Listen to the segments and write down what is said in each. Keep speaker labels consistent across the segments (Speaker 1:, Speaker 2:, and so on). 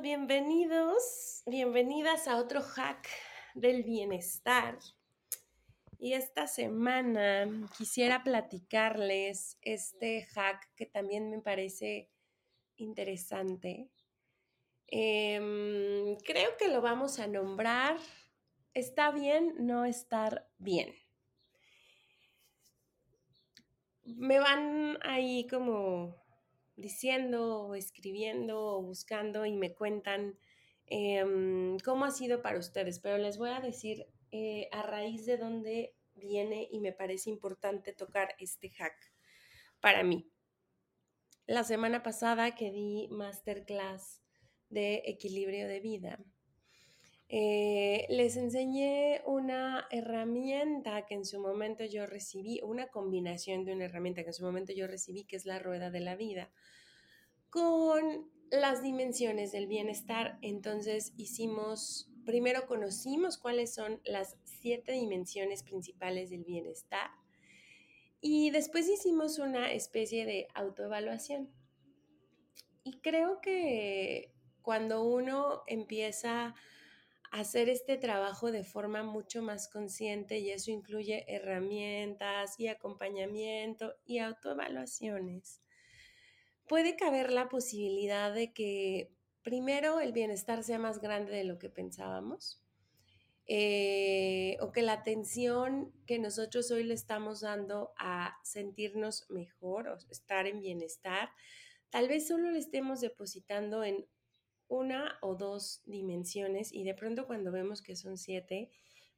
Speaker 1: Bienvenidos, bienvenidas a otro hack del bienestar. Y esta semana quisiera platicarles este hack que también me parece interesante. Em, creo que lo vamos a nombrar ¿Está bien no estar bien? Me van ahí como diciendo o escribiendo o buscando y me cuentan em, cómo ha sido para ustedes, pero les voy a decir eh, a raíz de dónde viene y me parece importante tocar este hack para mí. La semana pasada que di masterclass de equilibrio de vida, eh, les enseñé una herramienta que en su momento yo recibí, una combinación de una herramienta que en su momento yo recibí, que es la rueda de la vida, con las dimensiones del bienestar. Entonces hicimos, primero conocimos cuáles son las siete dimensiones principales del bienestar y después hicimos una especie de autoevaluación. Y creo que cuando uno empieza hacer este trabajo de forma mucho más consciente y eso incluye herramientas y acompañamiento y autoevaluaciones. Puede caber la posibilidad de que primero el bienestar sea más grande de lo que pensábamos eh, o que la atención que nosotros hoy le estamos dando a sentirnos mejor o estar en bienestar, tal vez solo le estemos depositando en una o dos dimensiones y de pronto cuando vemos que son siete,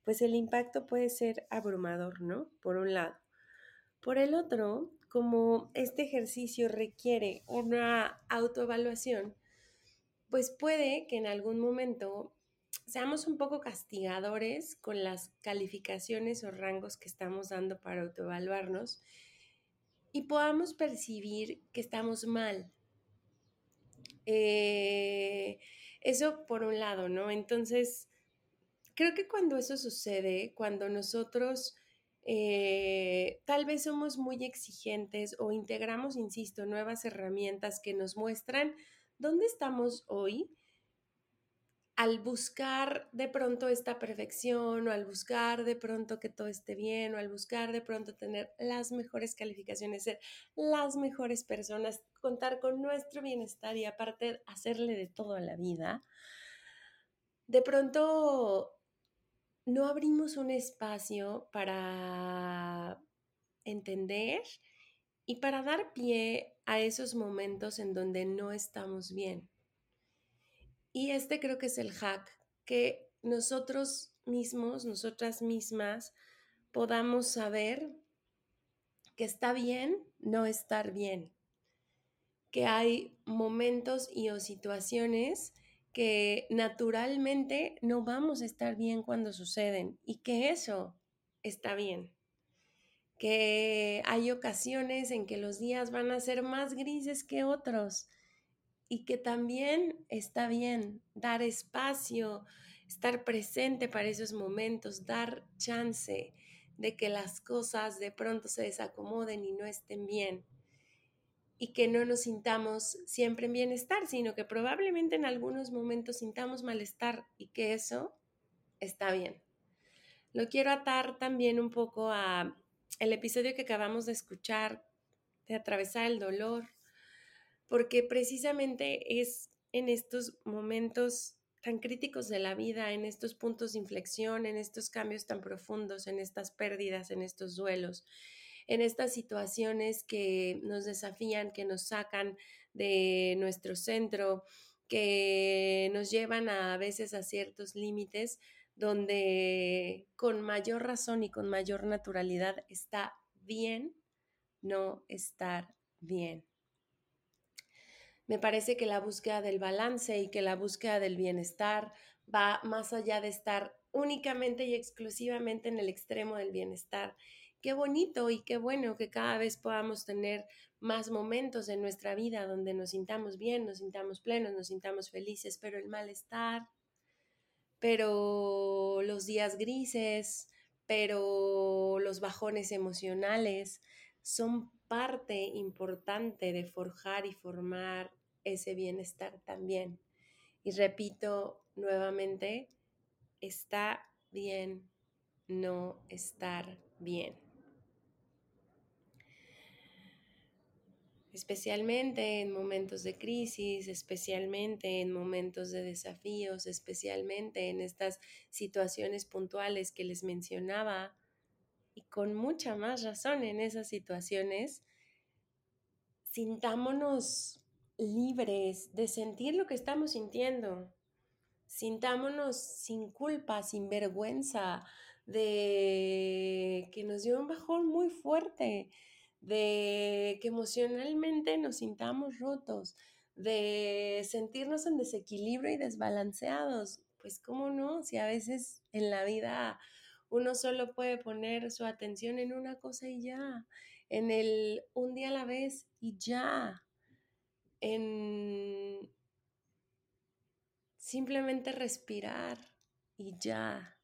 Speaker 1: pues el impacto puede ser abrumador, ¿no? Por un lado. Por el otro, como este ejercicio requiere una autoevaluación, pues puede que en algún momento seamos un poco castigadores con las calificaciones o rangos que estamos dando para autoevaluarnos y podamos percibir que estamos mal, eh, eso por un lado, ¿no? Entonces, creo que cuando eso sucede, cuando nosotros eh, tal vez somos muy exigentes o integramos, insisto, nuevas herramientas que nos muestran dónde estamos hoy, al buscar de pronto esta perfección o al buscar de pronto que todo esté bien o al buscar de pronto tener las mejores calificaciones, ser las mejores personas, contar con nuestro bienestar y aparte hacerle de todo a la vida, de pronto no abrimos un espacio para entender y para dar pie a esos momentos en donde no estamos bien. Y este creo que es el hack, que nosotros mismos, nosotras mismas, podamos saber que está bien no estar bien, que hay momentos y o situaciones que naturalmente no vamos a estar bien cuando suceden y que eso está bien. Que hay ocasiones en que los días van a ser más grises que otros y que también está bien dar espacio, estar presente para esos momentos, dar chance de que las cosas de pronto se desacomoden y no estén bien y que no nos sintamos siempre en bienestar, sino que probablemente en algunos momentos sintamos malestar y que eso está bien. Lo quiero atar también un poco a el episodio que acabamos de escuchar de atravesar el dolor, porque precisamente es en estos momentos tan críticos de la vida, en estos puntos de inflexión, en estos cambios tan profundos, en estas pérdidas, en estos duelos, en estas situaciones que nos desafían, que nos sacan de nuestro centro, que nos llevan a, veces a ciertos límites donde con mayor razón y con mayor naturalidad está bien no estar bien. Me parece que la búsqueda del balance y que la búsqueda del bienestar va más allá de estar únicamente y exclusivamente en el extremo del bienestar. Qué bonito y qué bueno que cada vez podamos tener más momentos en nuestra vida donde nos sintamos bien, nos sintamos plenos, nos sintamos felices, pero el malestar, pero los días grises, pero los bajones emocionales son parte importante de forjar y formar ese bienestar también. Y repito nuevamente, está bien no estar bien. Especialmente en momentos de crisis, especialmente en momentos de desafíos, especialmente en estas situaciones puntuales que les mencionaba, y con mucha más razón en esas situaciones, sintámonos libres de sentir lo que estamos sintiendo, sintámonos sin culpa, sin vergüenza, de que nos dio un bajón muy fuerte, de que emocionalmente nos sintamos rotos, de sentirnos en desequilibrio y desbalanceados. Pues cómo no, si a veces en la vida uno solo puede poner su atención en una cosa y ya, en el un día a la vez y ya, en simplemente respirar y ya.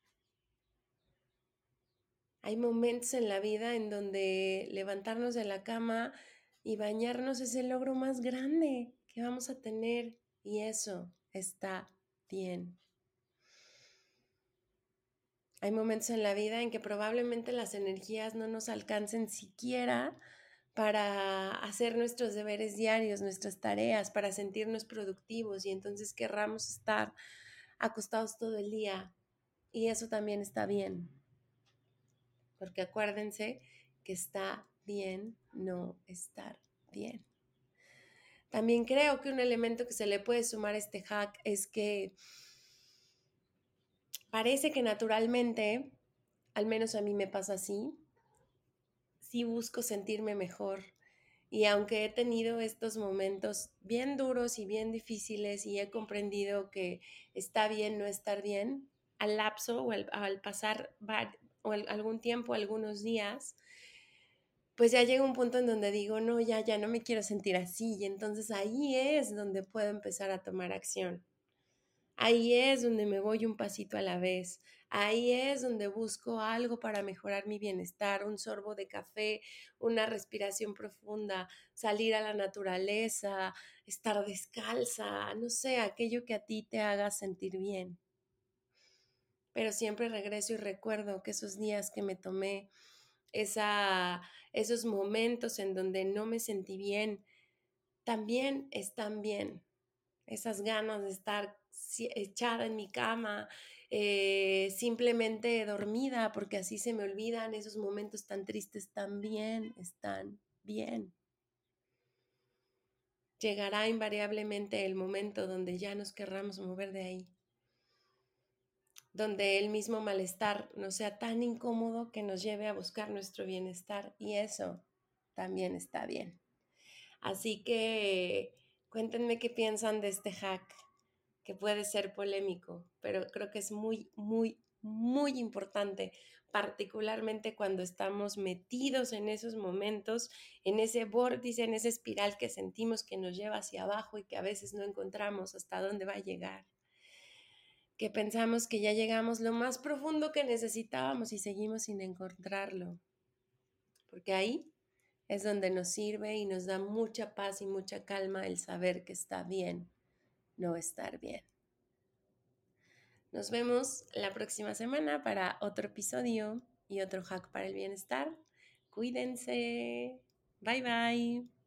Speaker 1: Hay momentos en la vida en donde levantarnos de la cama y bañarnos es el logro más grande que vamos a tener y eso está bien. Hay momentos en la vida en que probablemente las energías no nos alcancen siquiera para hacer nuestros deberes diarios, nuestras tareas, para sentirnos productivos y entonces querramos estar acostados todo el día. Y eso también está bien porque acuérdense que está bien no estar bien. También creo que un elemento que se le puede sumar a este hack es que parece que naturalmente, al menos a mí me pasa así, sí busco sentirme mejor. Y aunque he tenido estos momentos bien duros y bien difíciles y he comprendido que está bien no estar bien, al lapso o al, al pasar o algún tiempo, algunos días, pues ya llega un punto en donde digo, no, ya, ya no me quiero sentir así. Y entonces ahí es donde puedo empezar a tomar acción. Ahí es donde me voy un pasito a la vez. Ahí es donde busco algo para mejorar mi bienestar, un sorbo de café, una respiración profunda, salir a la naturaleza, estar descalza, no sé, aquello que a ti te haga sentir bien pero siempre regreso y recuerdo que esos días que me tomé, esa, esos momentos en donde no me sentí bien, también están bien. Esas ganas de estar echada en mi cama, eh, simplemente dormida, porque así se me olvidan esos momentos tan tristes, también están bien. Llegará invariablemente el momento donde ya nos querramos mover de ahí donde el mismo malestar no sea tan incómodo que nos lleve a buscar nuestro bienestar y eso también está bien. Así que cuéntenme qué piensan de este hack, que puede ser polémico, pero creo que es muy, muy, muy importante, particularmente cuando estamos metidos en esos momentos, en ese vórtice, en esa espiral que sentimos que nos lleva hacia abajo y que a veces no encontramos hasta dónde va a llegar que pensamos que ya llegamos lo más profundo que necesitábamos y seguimos sin encontrarlo. Porque ahí es donde nos sirve y nos da mucha paz y mucha calma el saber que está bien no estar bien. Nos vemos la próxima semana para otro episodio y otro hack para el bienestar. Cuídense. Bye bye.